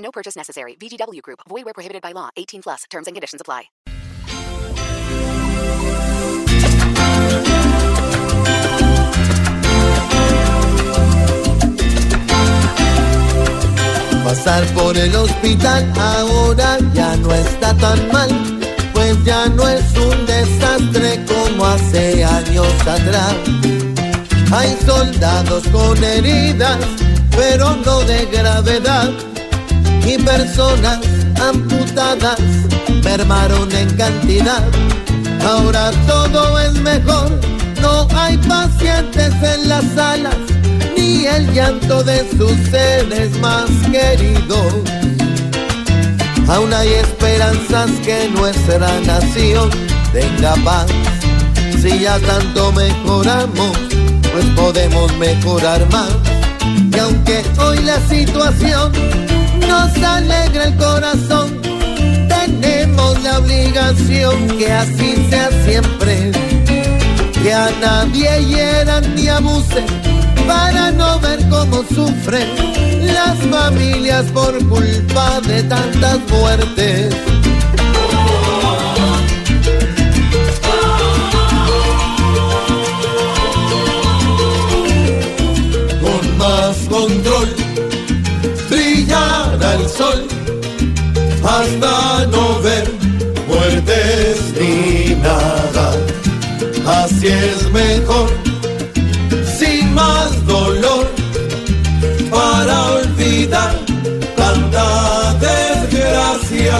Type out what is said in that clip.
No purchase necessary. VGW Group. Void where prohibited by law. 18 plus. Terms and conditions apply. Pasar por el hospital ahora ya no está tan mal, pues ya no es un desastre como hace años atrás. Hay soldados con heridas, pero no de gravedad, y personas amputadas mermaron en cantidad. Ahora todo es mejor, no hay pacientes en las salas ni el llanto de sus seres más queridos. Aún hay esperanzas que nuestra nación tenga paz. Si ya tanto mejoramos, pues podemos mejorar más. Y aunque hoy la situación nos alegra el corazón, tenemos la obligación que así sea siempre. Que a nadie hieran ni abusen para no ver cómo sufren las familias por culpa de tantas muertes. sol hasta no ver muertes ni nada. Así es mejor, sin más dolor, para olvidar tanta desgracia.